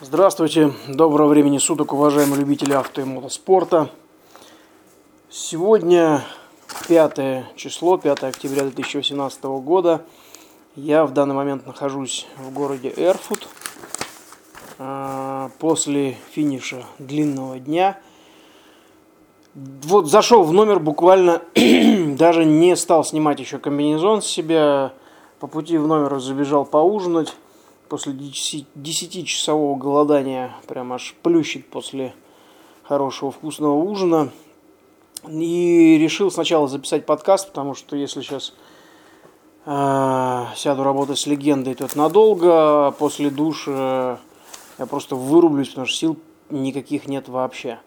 Здравствуйте, доброго времени суток, уважаемые любители авто и мотоспорта. Сегодня 5 число, 5 октября 2018 года. Я в данный момент нахожусь в городе Эрфут. А, после финиша длинного дня. Вот зашел в номер буквально, даже не стал снимать еще комбинезон с себя. По пути в номер забежал поужинать после 10-часового голодания прям аж плющит после хорошего вкусного ужина. И решил сначала записать подкаст, потому что если сейчас э, сяду работать с легендой, то это надолго. А после душа я просто вырублюсь, потому что сил никаких нет вообще.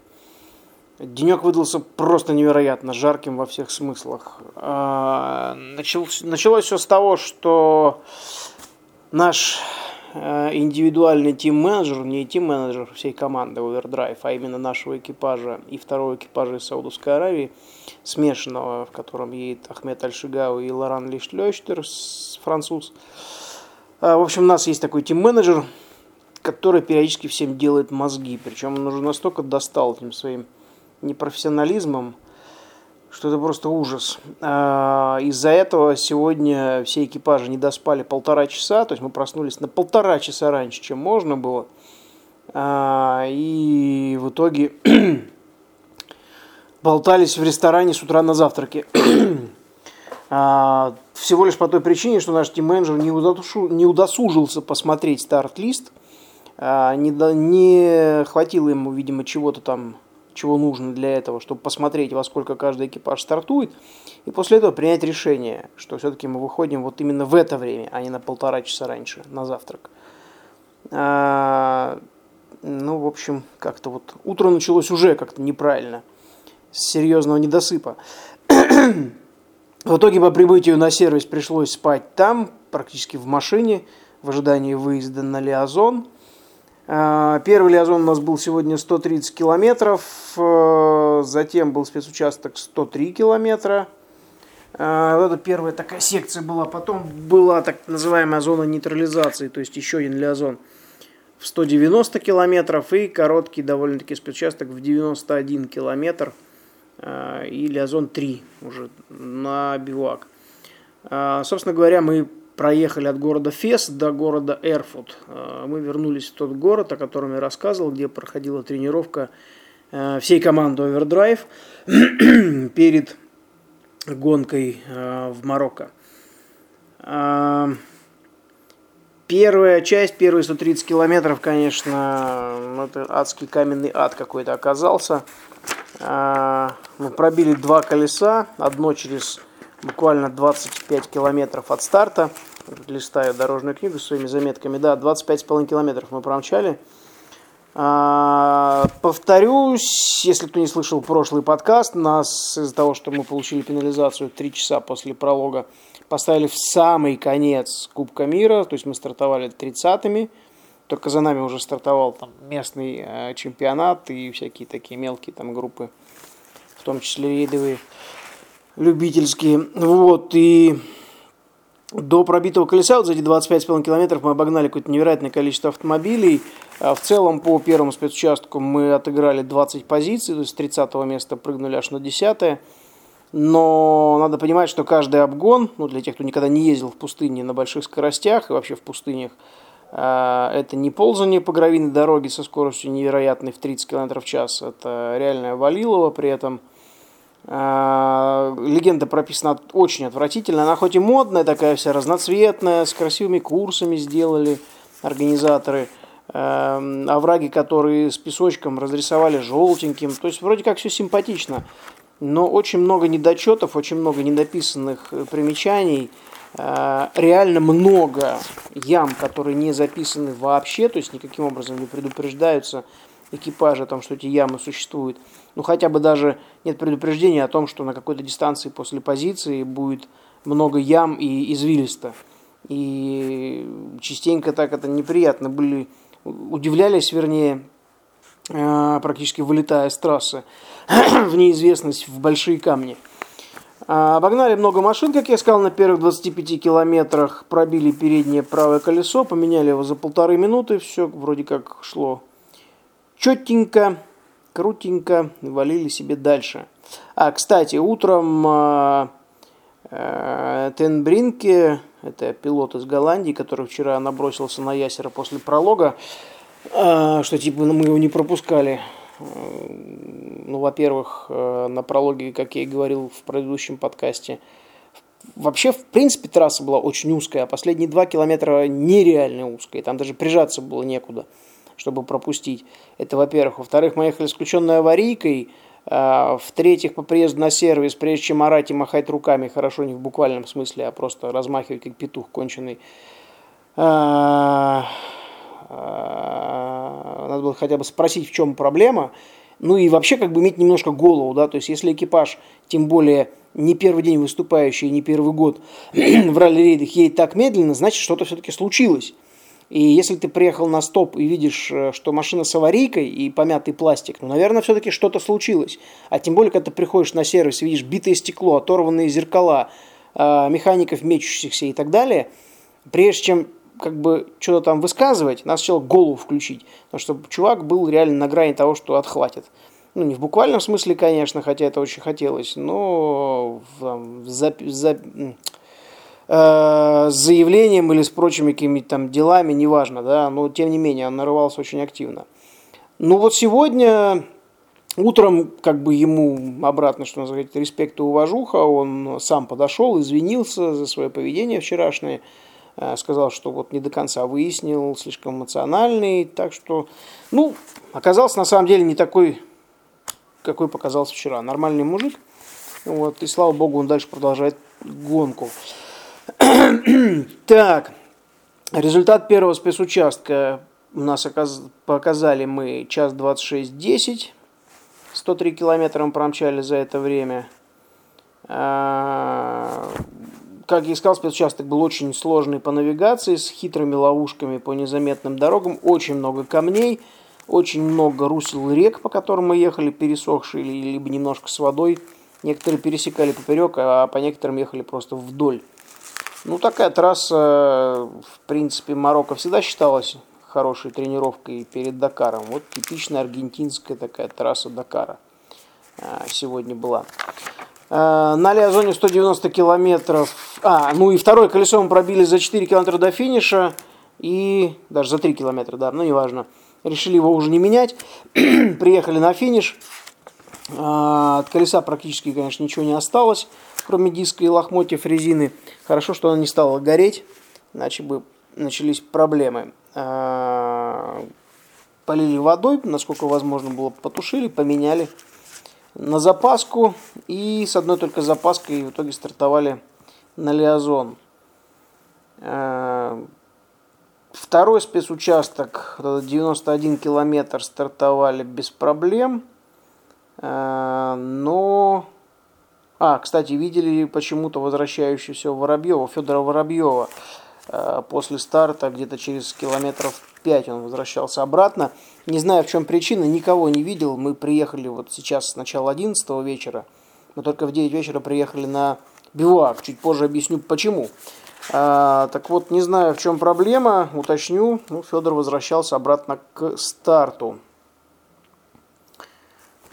Денек выдался просто невероятно жарким во всех смыслах. Э, началось, началось все с того, что наш индивидуальный тим-менеджер, не тим-менеджер всей команды Overdrive, а именно нашего экипажа и второго экипажа из Саудовской Аравии, смешанного, в котором едет Ахмед Альшигау и Лоран Лишлёштер, француз. А, в общем, у нас есть такой тим-менеджер, который периодически всем делает мозги. Причем он уже настолько достал этим своим непрофессионализмом, что это просто ужас. А, из-за этого сегодня все экипажи не доспали полтора часа, то есть мы проснулись на полтора часа раньше, чем можно было. А, и в итоге болтались в ресторане с утра на завтраке. А, всего лишь по той причине, что наш тим-менеджер не удосужился посмотреть старт-лист, не, не хватило ему, видимо, чего-то там чего нужно для этого, чтобы посмотреть, во сколько каждый экипаж стартует, и после этого принять решение, что все-таки мы выходим вот именно в это время, а не на полтора часа раньше, на завтрак. А, ну, в общем, как-то вот утро началось уже как-то неправильно, с серьезного недосыпа. в итоге по прибытию на сервис пришлось спать там, практически в машине, в ожидании выезда на Лиазон – первый лиазон у нас был сегодня 130 километров, э, затем был спецучасток 103 километра. Вот это первая такая секция была. Потом была так называемая зона нейтрализации, то есть еще один лиазон в 190 километров и короткий довольно-таки спецучасток в 91 километр и лиазон 3 уже на бивак. Собственно говоря, мы проехали от города Фес до города Эрфут. Э, мы вернулись в тот город, о котором я рассказывал, где проходила тренировка э, всей команды Overdrive перед гонкой э, в Марокко. Первая часть, первые 130 километров, конечно, это адский каменный ад какой-то оказался. Мы пробили два колеса, одно через буквально 25 километров от старта. Листаю дорожную книгу своими заметками. Да, 25,5 километров мы промчали. А, повторюсь, если кто не слышал прошлый подкаст, нас из-за того, что мы получили пенализацию 3 часа после пролога, поставили в самый конец Кубка мира, то есть мы стартовали 30-ми, только за нами уже стартовал там местный э, чемпионат и всякие такие мелкие там группы, в том числе рейдовые любительские. Вот, и до пробитого колеса, вот за эти 25,5 километров мы обогнали какое-то невероятное количество автомобилей. А в целом по первому спецучастку мы отыграли 20 позиций, то есть с 30 места прыгнули аж на 10 но надо понимать, что каждый обгон, ну для тех, кто никогда не ездил в пустыне на больших скоростях и вообще в пустынях, а, это не ползание по гравийной дороге со скоростью невероятной в 30 км в час, это реальное валилово при этом – легенда прописана очень отвратительно. Она хоть и модная, такая вся разноцветная, с красивыми курсами сделали организаторы. Овраги, которые с песочком разрисовали желтеньким. То есть вроде как все симпатично. Но очень много недочетов, очень много недописанных э, примечаний. А, реально много ям, которые не записаны вообще, то есть никаким образом не предупреждаются экипажа о том, что эти ямы существуют ну хотя бы даже нет предупреждения о том, что на какой-то дистанции после позиции будет много ям и извилисто. И частенько так это неприятно были, удивлялись, вернее, э, практически вылетая с трассы в неизвестность, в большие камни. А, обогнали много машин, как я сказал, на первых 25 километрах. Пробили переднее правое колесо, поменяли его за полторы минуты. Все вроде как шло четенько, крутенько. Валили себе дальше. А, кстати, утром а, а, Тенбринке, это пилот из Голландии, который вчера набросился на Ясера после пролога, а, что типа мы его не пропускали. Ну, во-первых, э, на прологе, как я и говорил в предыдущем подкасте, вообще, в принципе, трасса была очень узкая, а последние два километра нереально узкая. Там даже прижаться было некуда, чтобы пропустить. Это, во-первых. Во-вторых, мы ехали с включенной аварийкой. А, в-третьих, по приезду на сервис, прежде чем орать и махать руками, хорошо не в буквальном смысле, а просто размахивать как петух конченый, а, а, надо было хотя бы спросить, в чем проблема, ну и вообще как бы иметь немножко голову, да, то есть если экипаж, тем более не первый день выступающий, не первый год в ралли-рейдах едет так медленно, значит что-то все-таки случилось. И если ты приехал на стоп и видишь, э, что машина с аварийкой и помятый пластик, ну, наверное, все-таки что-то случилось. А тем более, когда ты приходишь на сервис видишь битое стекло, оторванные зеркала, э, механиков мечущихся и так далее, прежде чем как бы что-то там высказывать, надо сначала голову включить. Потому что чувак был реально на грани того, что отхватит. Ну, не в буквальном смысле, конечно, хотя это очень хотелось, но там, за, за, с заявлением или с прочими какими-то там делами, неважно, да, но тем не менее он нарывался очень активно. Ну вот сегодня утром как бы ему обратно, что называется, респект и уважуха, он сам подошел, извинился за свое поведение вчерашнее, Э, сказал, что вот не до конца выяснил, слишком эмоциональный, так что, ну, оказался на самом деле не такой, какой показался вчера. Нормальный мужик, вот, и слава богу, он дальше продолжает гонку. так, результат первого спецучастка у нас показали мы час 26.10, 103 километра мы промчали за это время. А, как я и сказал, спецучасток был очень сложный по навигации, с хитрыми ловушками по незаметным дорогам, очень много камней, очень много русел рек, по которым мы ехали, пересохшие, либо немножко с водой. Некоторые пересекали поперек, а по некоторым ехали просто вдоль. Ну, такая трасса, в принципе, Марокко всегда считалась хорошей тренировкой перед Дакаром. Вот типичная аргентинская такая трасса Дакара а, сегодня была. Э, на Лиазоне 190 километров. А, ну и второе колесо мы пробили за 4 километра до финиша. И даже за 3 километра, да, ну неважно. Решили его уже не менять. Приехали на финиш. Э, от колеса практически, конечно, ничего не осталось, кроме диска и лохмотьев резины. Хорошо, что она не стала гореть, иначе бы начались проблемы. Э, полили водой, насколько возможно было, потушили, поменяли на запаску и с одной только запаской в итоге стартовали на Лиазон. Э, второй спецучасток, 91 километр, стартовали без проблем. Э, но... А, кстати, видели почему-то возвращающегося Воробьева, Федора Воробьева. Э, после старта где-то через километров 5 он возвращался обратно. Не знаю, в чем причина, никого не видел. Мы приехали вот сейчас с начала 11 вечера. Мы только в 9 вечера приехали на бивуак. Чуть позже объясню, почему. А, так вот, не знаю, в чем проблема, уточню. Ну, Федор возвращался обратно к старту.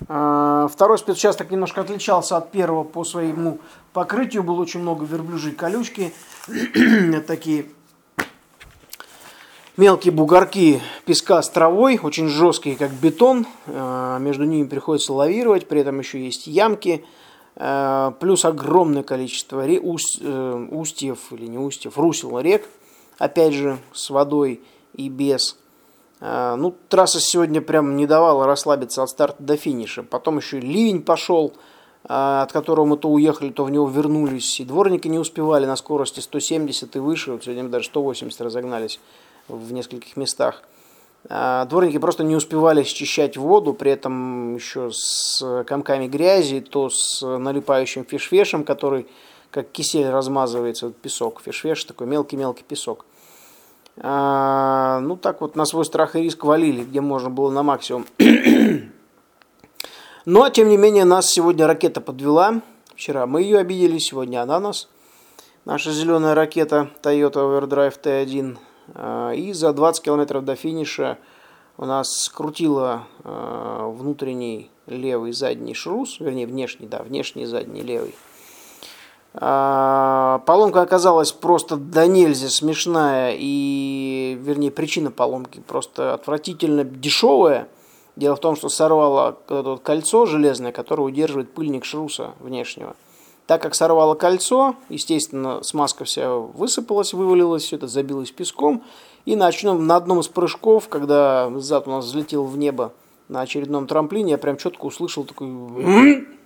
А, второй спецучасток немножко отличался от первого по своему покрытию. Было очень много верблюжьей колючки. Такие мелкие бугорки песка с травой, очень жесткие, как бетон. А, между ними приходится лавировать, при этом еще есть ямки. А, плюс огромное количество э, устьев или не устьев, русел рек. Опять же, с водой и без. А, ну, трасса сегодня прям не давала расслабиться от старта до финиша. Потом еще ливень пошел, от которого мы то уехали, то в него вернулись. И дворники не успевали на скорости 170 и выше. Вот сегодня мы даже 180 разогнались в нескольких местах. А, дворники просто не успевали счищать воду, при этом еще с комками грязи, то с налипающим фишвешем, который как кисель размазывается, песок. Фишвеш такой мелкий-мелкий песок. А, ну так вот на свой страх и риск валили, где можно было на максимум. Но, тем не менее, нас сегодня ракета подвела. Вчера мы ее обидели, сегодня она нас. Наша зеленая ракета Toyota Overdrive T1. А, и за 20 километров до финиша у нас скрутила а, внутренний левый задний шрус, вернее внешний, да, внешний задний левый. А, поломка оказалась просто до нельзя смешная и, вернее, причина поломки просто отвратительно дешевая. Дело в том, что сорвало кольцо железное, которое удерживает пыльник шруса внешнего. Так как сорвало кольцо, естественно, смазка вся высыпалась, вывалилась, все это забилось песком. И на, очном, на одном из прыжков, когда зад у нас взлетел в небо на очередном трамплине, я прям четко услышал такой,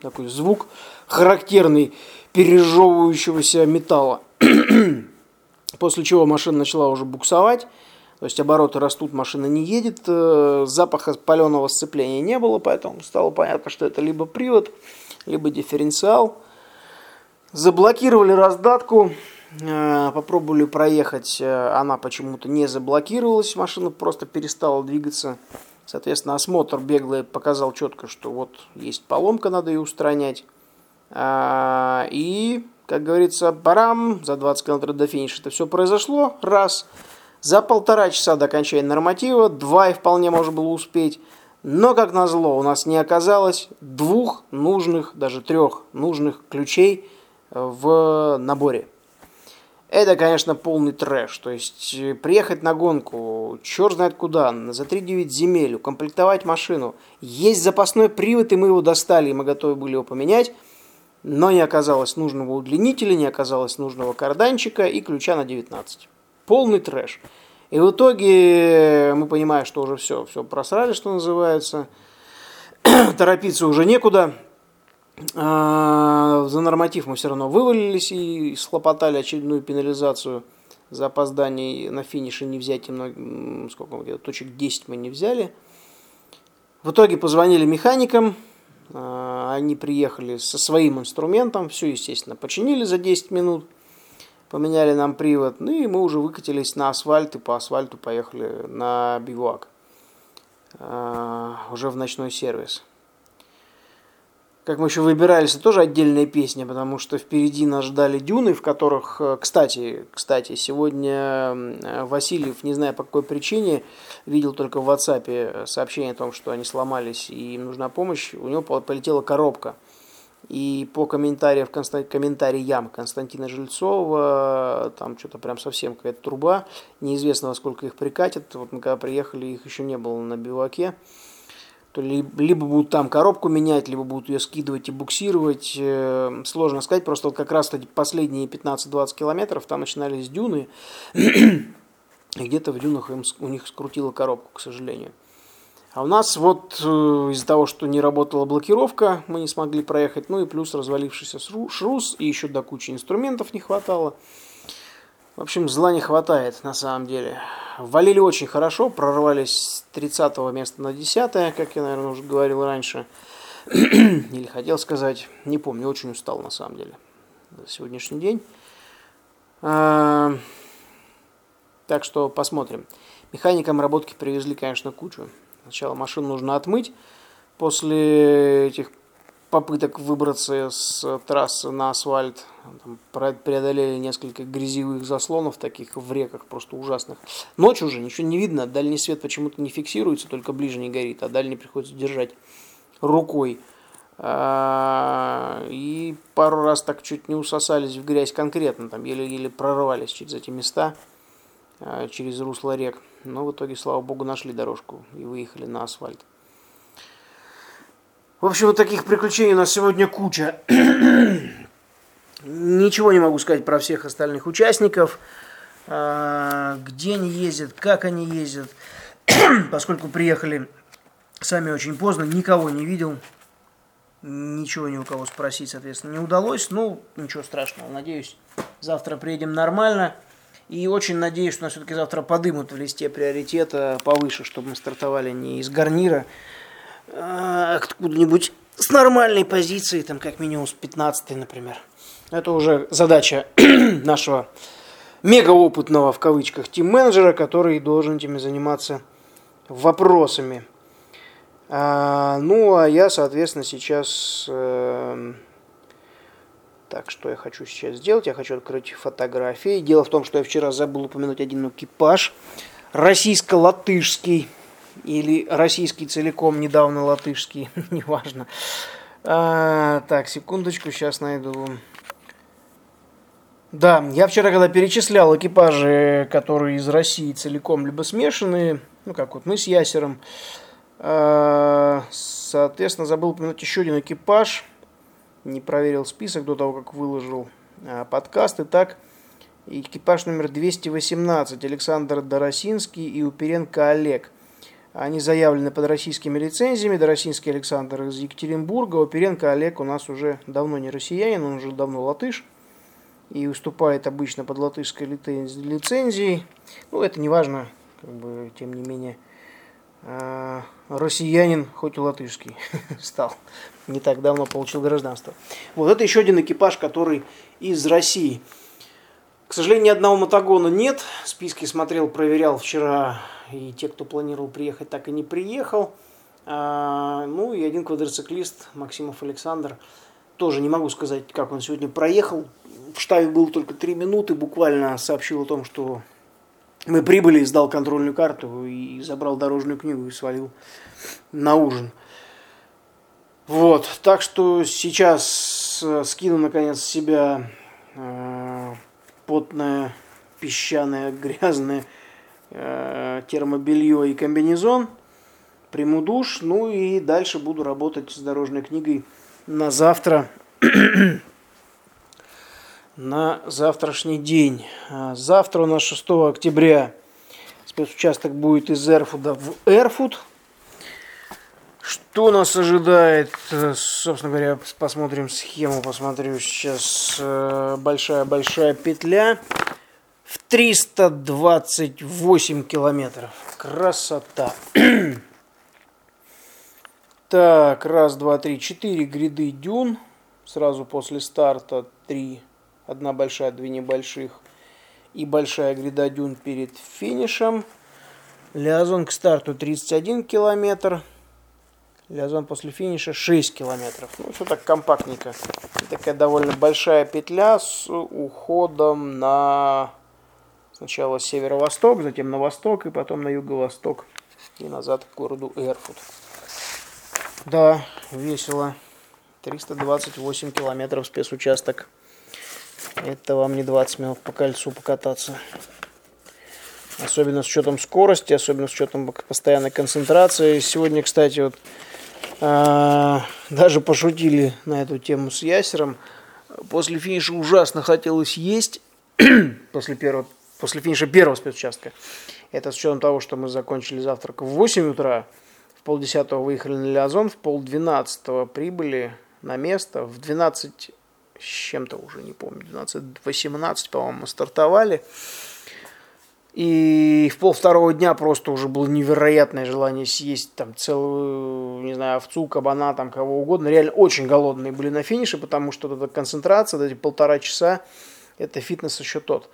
такой звук характерный пережевывающегося металла. После чего машина начала уже буксовать. То есть обороты растут, машина не едет, э, запаха паленого сцепления не было, поэтому стало понятно, что это либо привод, либо дифференциал. Заблокировали раздатку, э, попробовали проехать, э, она почему-то не заблокировалась, машина просто перестала двигаться. Соответственно, осмотр беглый показал четко, что вот есть поломка, надо ее устранять. И, как говорится, парам, за 20 км до финиша это все произошло, раз – за полтора часа до окончания норматива, два и вполне можно было успеть. Но, как назло, у нас не оказалось двух нужных, даже трех нужных ключей в наборе. Это, конечно, полный трэш. То есть э, приехать на гонку, черт знает куда, за 3-9 земель, укомплектовать машину. Есть запасной привод, и мы его достали, и мы готовы были его поменять. Но не оказалось нужного удлинителя, не оказалось нужного карданчика и ключа на 19 полный трэш. И в итоге мы понимаем, что уже все, все просрали, что называется. Торопиться уже некуда. А, за норматив мы все равно вывалились и схлопотали очередную пенализацию за опоздание на финише не взять много, сколько где точек 10 мы не взяли. В итоге позвонили механикам, а, они приехали со своим инструментом, все, естественно, починили за 10 минут – поменяли нам привод, ну и мы уже выкатились на асфальт и по асфальту поехали на бивуак, э, уже в ночной сервис. Как мы еще выбирались, это тоже отдельная песня, потому что впереди нас ждали дюны, в которых, э, кстати, кстати, сегодня э, Васильев, не знаю по какой причине, видел только в WhatsApp сообщение о том, что они сломались и им нужна помощь, у него полетела коробка – и по комментариям, комментариям Константина Жильцова, там что-то прям совсем какая-то труба, неизвестно во сколько их прикатят. Вот мы когда приехали, их еще не было на биваке. То либо будут там коробку менять, либо будут ее скидывать и буксировать. Э, сложно сказать, просто вот как раз последние 15-20 километров там начинались дюны, и где-то в дюнах им, у них скрутила коробку, к сожалению. А у нас вот э, из-за того, что не работала блокировка, мы не смогли проехать, ну и плюс развалившийся шрус, и еще до кучи инструментов не хватало. В общем, зла не хватает на самом деле. Валили очень хорошо, прорвались с 30 места на 10, как я, наверное, уже говорил раньше. Или хотел сказать, не помню, очень устал на самом деле за сегодняшний день. А, так что посмотрим. Механикам работки привезли, конечно, кучу. Сначала машину нужно отмыть. После этих попыток выбраться с трассы на асфальт, там, преодолели несколько грязевых заслонов таких в реках, просто ужасных. Ночью уже ничего не видно, дальний свет почему-то не фиксируется, только ближний горит, а дальний приходится держать рукой. А, и пару раз так чуть не усосались в грязь конкретно, там еле-еле прорвались через эти места, а, через русло рек. Но в итоге, слава богу, нашли дорожку и выехали на асфальт. В общем, вот таких приключений у нас сегодня куча. Ничего не могу сказать про всех остальных участников. А, где они ездят, как они ездят. Поскольку приехали сами очень поздно, никого не видел. Ничего ни у кого спросить, соответственно, не удалось. Ну, ничего страшного. Надеюсь, завтра приедем нормально. И очень надеюсь, что нас все-таки завтра подымут в листе приоритета повыше, чтобы мы стартовали не из гарнира, откуда-нибудь с нормальной позиции, там как минимум с 15 например. Это уже задача нашего мегаопытного в кавычках тим-менеджера, который должен этими заниматься вопросами. А, ну, а я, соответственно, сейчас э, Так, что я хочу сейчас сделать? Я хочу открыть фотографии. Дело в том, что я вчера забыл упомянуть один экипаж. Российско-латышский. Или российский целиком, недавно латышский. Неважно. А, так, секундочку, сейчас найду. Да, я вчера, когда перечислял экипажи, которые из России целиком либо смешанные, ну, как вот мы с Ясером, а, соответственно, забыл упомянуть еще один экипаж – не проверил список до того, как выложил а, подкаст. Итак, экипаж номер 218 Александр Доросинский и Уперенко Олег. Они заявлены под российскими лицензиями. Доросинский Александр из Екатеринбурга. Уперенко Олег у нас уже давно не россиянин, он уже давно латыш. И выступает обычно под латышской лицензией. Ну, это не важно, как бы, тем не менее. А, россиянин, хоть и латышский, стал. Не так давно получил гражданство. Вот это еще один экипаж, который из России. К сожалению, ни одного мотогона нет. Списки смотрел, проверял вчера. И те, кто планировал приехать, так и не приехал. А, ну и один квадроциклист, Максимов Александр. Тоже не могу сказать, как он сегодня проехал. В штабе был только три минуты. Буквально сообщил о том, что мы прибыли, сдал контрольную карту и забрал дорожную книгу и свалил на ужин. Вот, так что сейчас э, скину наконец с себя э, потное, песчаное, грязное э, термобелье и комбинезон, приму душ, ну и дальше буду работать с дорожной книгой на завтра на завтрашний день. А, завтра у нас 6 октября спецучасток будет из Эрфуда в Эрфуд. Что нас ожидает? Э, собственно говоря, посмотрим схему, посмотрю сейчас. Большая-большая петля в 328 километров. Красота. так, раз, два, три, четыре гряды дюн. Сразу после старта три одна большая, две небольших и большая гряда дюн перед финишем. Лиазон к старту 31 километр. Лиазон после финиша 6 километров. Ну, все так компактненько. Такая довольно большая петля с уходом на сначала северо-восток, затем на восток и потом на юго-восток и назад к городу Эрфут. Да, весело. 328 километров спецучасток. Это вам не 20 минут по кольцу покататься. Особенно с учетом скорости, особенно с учетом постоянной концентрации. Сегодня, кстати, вот даже пошутили на эту тему с Ясером. После финиша ужасно хотелось есть. после, первого, после финиша первого спецучастка. Это с учетом того, что мы закончили завтрак в 8 утра. В полдесятого выехали на Лиазон, в полдвенадцатого прибыли на место. В 12 с чем-то уже, не помню, 12-18, по-моему, стартовали. И в пол второго дня просто уже было невероятное желание съесть там целую, не знаю, овцу, кабана, там кого угодно. Реально очень голодные были на финише, потому что эта концентрация, эти полтора часа, это фитнес еще тот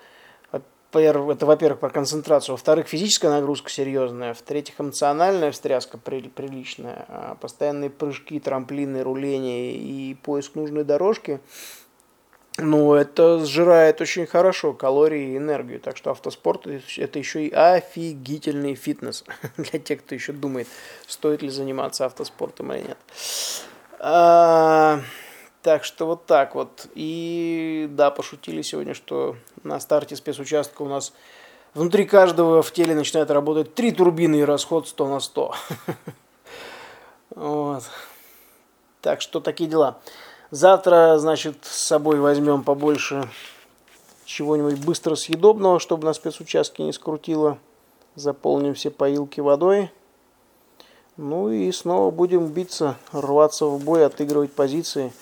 это, во-первых, про концентрацию, во-вторых, физическая нагрузка серьезная, в-третьих, эмоциональная встряска приличная, а постоянные прыжки, трамплины, руления и поиск нужной дорожки, ну, это сжирает очень хорошо калории и энергию. Так что автоспорт это еще и офигительный фитнес для тех, кто еще думает, стоит ли заниматься автоспортом или нет. А, так что вот так вот. И да, пошутили сегодня, что на старте спецучастка у нас внутри каждого в теле начинает работать три турбины и расход 100 на 100. Вот. Так что такие дела. Завтра, значит, с собой возьмем побольше чего-нибудь быстро съедобного, чтобы на спецучастке не скрутило. Заполним все поилки водой. Ну и снова будем биться, рваться в бой, отыгрывать позиции.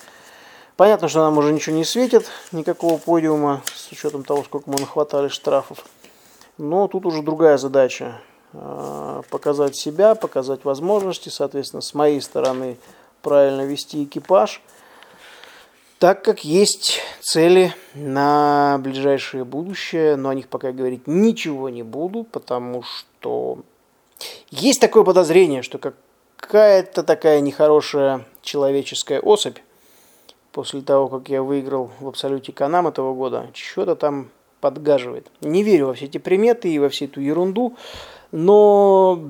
Понятно, что нам уже ничего не светит, никакого подиума, с учетом того, сколько мы нахватали штрафов. Но тут уже другая задача. А, показать себя, показать возможности, соответственно, с моей стороны правильно вести экипаж, так как есть цели на ближайшее будущее, но о них пока говорить ничего не буду, потому что есть такое подозрение, что какая-то такая нехорошая человеческая особь после того, как я выиграл в Абсолюте Канам этого года, что-то там подгаживает. Не верю во все эти приметы и во всю эту ерунду, но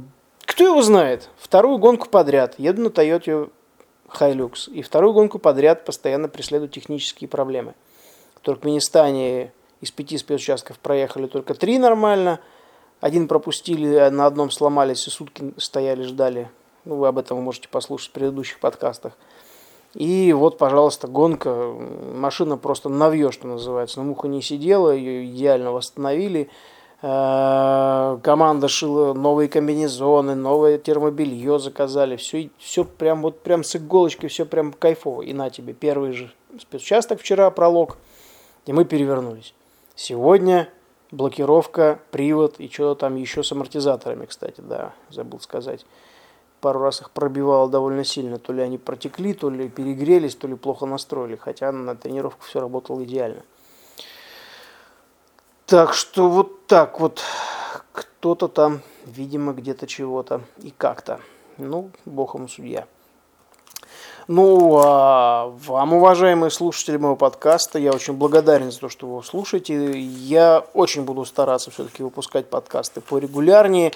кто его знает? Вторую гонку подряд еду на Toyota Hilux, и вторую гонку подряд постоянно преследуют технические проблемы. В Туркменистане из пяти спецучастков проехали только три нормально, один пропустили, на одном сломались и сутки стояли, ждали. Ну, вы об этом можете послушать в предыдущих подкастах. И вот, пожалуйста, гонка. Машина просто навье, что называется. На муха не сидела, ее идеально восстановили. Э, команда шила новые комбинезоны, новое термобелье заказали. Все, все прям вот прям с иголочки, все прям кайфово. И на тебе первый же спецучасток вчера, пролог, и мы перевернулись. Сегодня блокировка, привод и что там еще с амортизаторами, кстати, да, забыл сказать пару раз их пробивало довольно сильно. То ли они протекли, то ли перегрелись, то ли плохо настроили. Хотя на тренировку все работало идеально. Так что вот так вот. Кто-то там, видимо, где-то чего-то и как-то. Ну, бог ему судья. Ну, а вам, уважаемые слушатели моего подкаста, я очень благодарен за то, что вы его слушаете. Я очень буду стараться все-таки выпускать подкасты порегулярнее.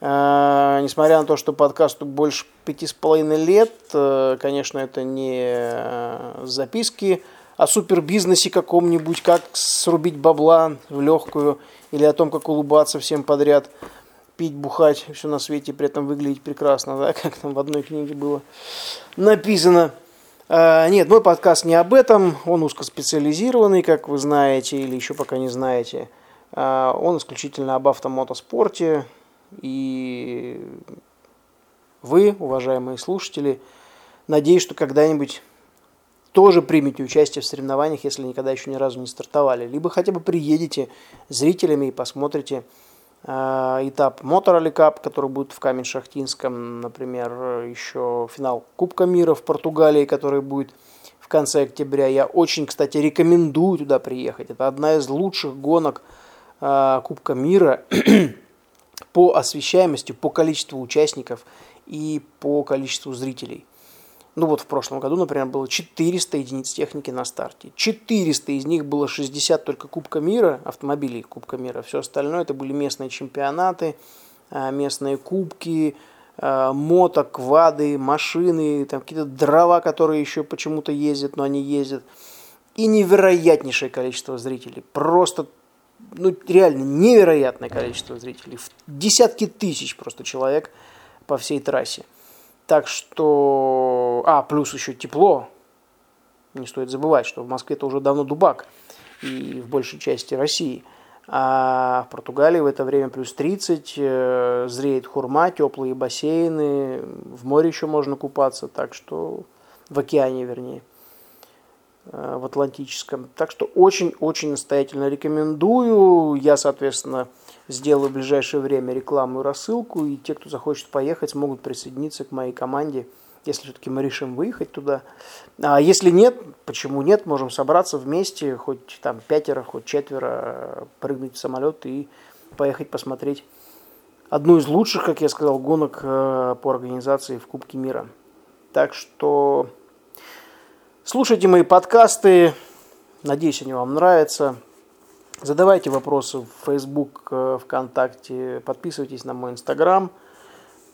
Э, несмотря на то, что подкасту больше пяти с половиной лет, э, конечно, это не э, записки о супербизнесе каком-нибудь, как срубить бабла в легкую, или о том, как улыбаться всем подряд, пить, бухать, все на свете, при этом выглядеть прекрасно, да, как там в одной книге было написано. Нет, мой подкаст не об этом, он узкоспециализированный, как вы знаете, или еще пока не знаете. Он исключительно об автомотоспорте, и вы, уважаемые слушатели, надеюсь, что когда-нибудь тоже примете участие в соревнованиях, если никогда еще ни разу не стартовали. Либо хотя бы приедете зрителями и посмотрите э, этап Motor Cup, который будет в Камень-Шахтинском, например, еще финал Кубка мира в Португалии, который будет в конце октября. Я очень, кстати, рекомендую туда приехать. Это одна из лучших гонок э, Кубка мира по освещаемости, по количеству участников и по количеству зрителей. Ну вот в прошлом году, например, было 400 единиц техники на старте. 400 из них было 60 только Кубка мира, автомобилей Кубка мира. Все остальное это были местные чемпионаты, а, местные кубки, а, мото, квады, машины, там какие-то дрова, которые еще почему-то ездят, но они ездят. И невероятнейшее количество зрителей. Просто ну, реально невероятное количество зрителей. Десятки тысяч просто человек по всей трассе. Так что... А, плюс еще тепло. Не стоит забывать, что в Москве это уже давно дубак. И в большей части России. А в Португалии в это время плюс 30, э, зреет хурма, теплые бассейны, в море еще можно купаться, так что в океане, вернее. Э, в Атлантическом. Так что очень-очень настоятельно рекомендую. Я, соответственно, сделаю в ближайшее время рекламу и рассылку, и те, кто захочет поехать, смогут присоединиться к моей команде, если все-таки мы решим выехать туда. А если нет, почему нет, можем собраться вместе, хоть там пятеро, хоть четверо, прыгнуть в самолет и поехать посмотреть одну из лучших, как я сказал, гонок э, по организации в Кубке мира. Так что Слушайте мои подкасты. Надеюсь, они вам нравятся. Задавайте вопросы в Facebook, э, ВКонтакте. Подписывайтесь на мой Инстаграм.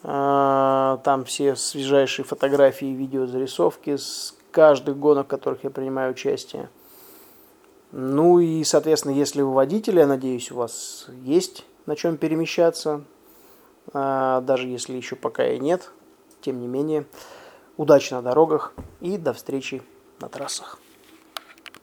Э, там все свежайшие фотографии, видео, зарисовки с каждых гонок, в которых я принимаю участие. Ну и, соответственно, если вы водитель, я надеюсь, у вас есть на чем перемещаться. Э, даже если еще пока и нет. Тем не менее, удачи на дорогах и до встречи на трассах.